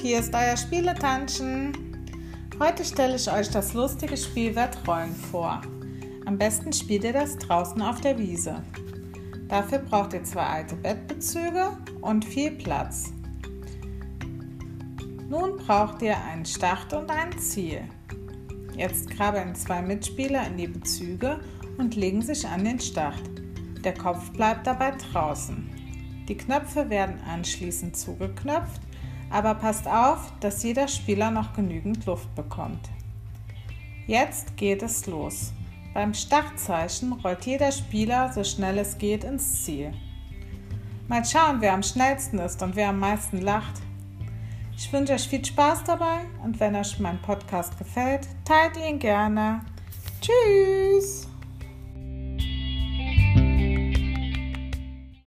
hier ist euer Spieletanschen. Heute stelle ich euch das lustige Spiel Wettrollen vor. Am besten spielt ihr das draußen auf der Wiese. Dafür braucht ihr zwei alte Bettbezüge und viel Platz. Nun braucht ihr einen Start und ein Ziel. Jetzt krabbeln zwei Mitspieler in die Bezüge und legen sich an den Start. Der Kopf bleibt dabei draußen. Die Knöpfe werden anschließend zugeknöpft, aber passt auf, dass jeder Spieler noch genügend Luft bekommt. Jetzt geht es los. Beim Startzeichen rollt jeder Spieler so schnell es geht ins Ziel. Mal schauen, wer am schnellsten ist und wer am meisten lacht. Ich wünsche euch viel Spaß dabei und wenn euch mein Podcast gefällt, teilt ihn gerne. Tschüss!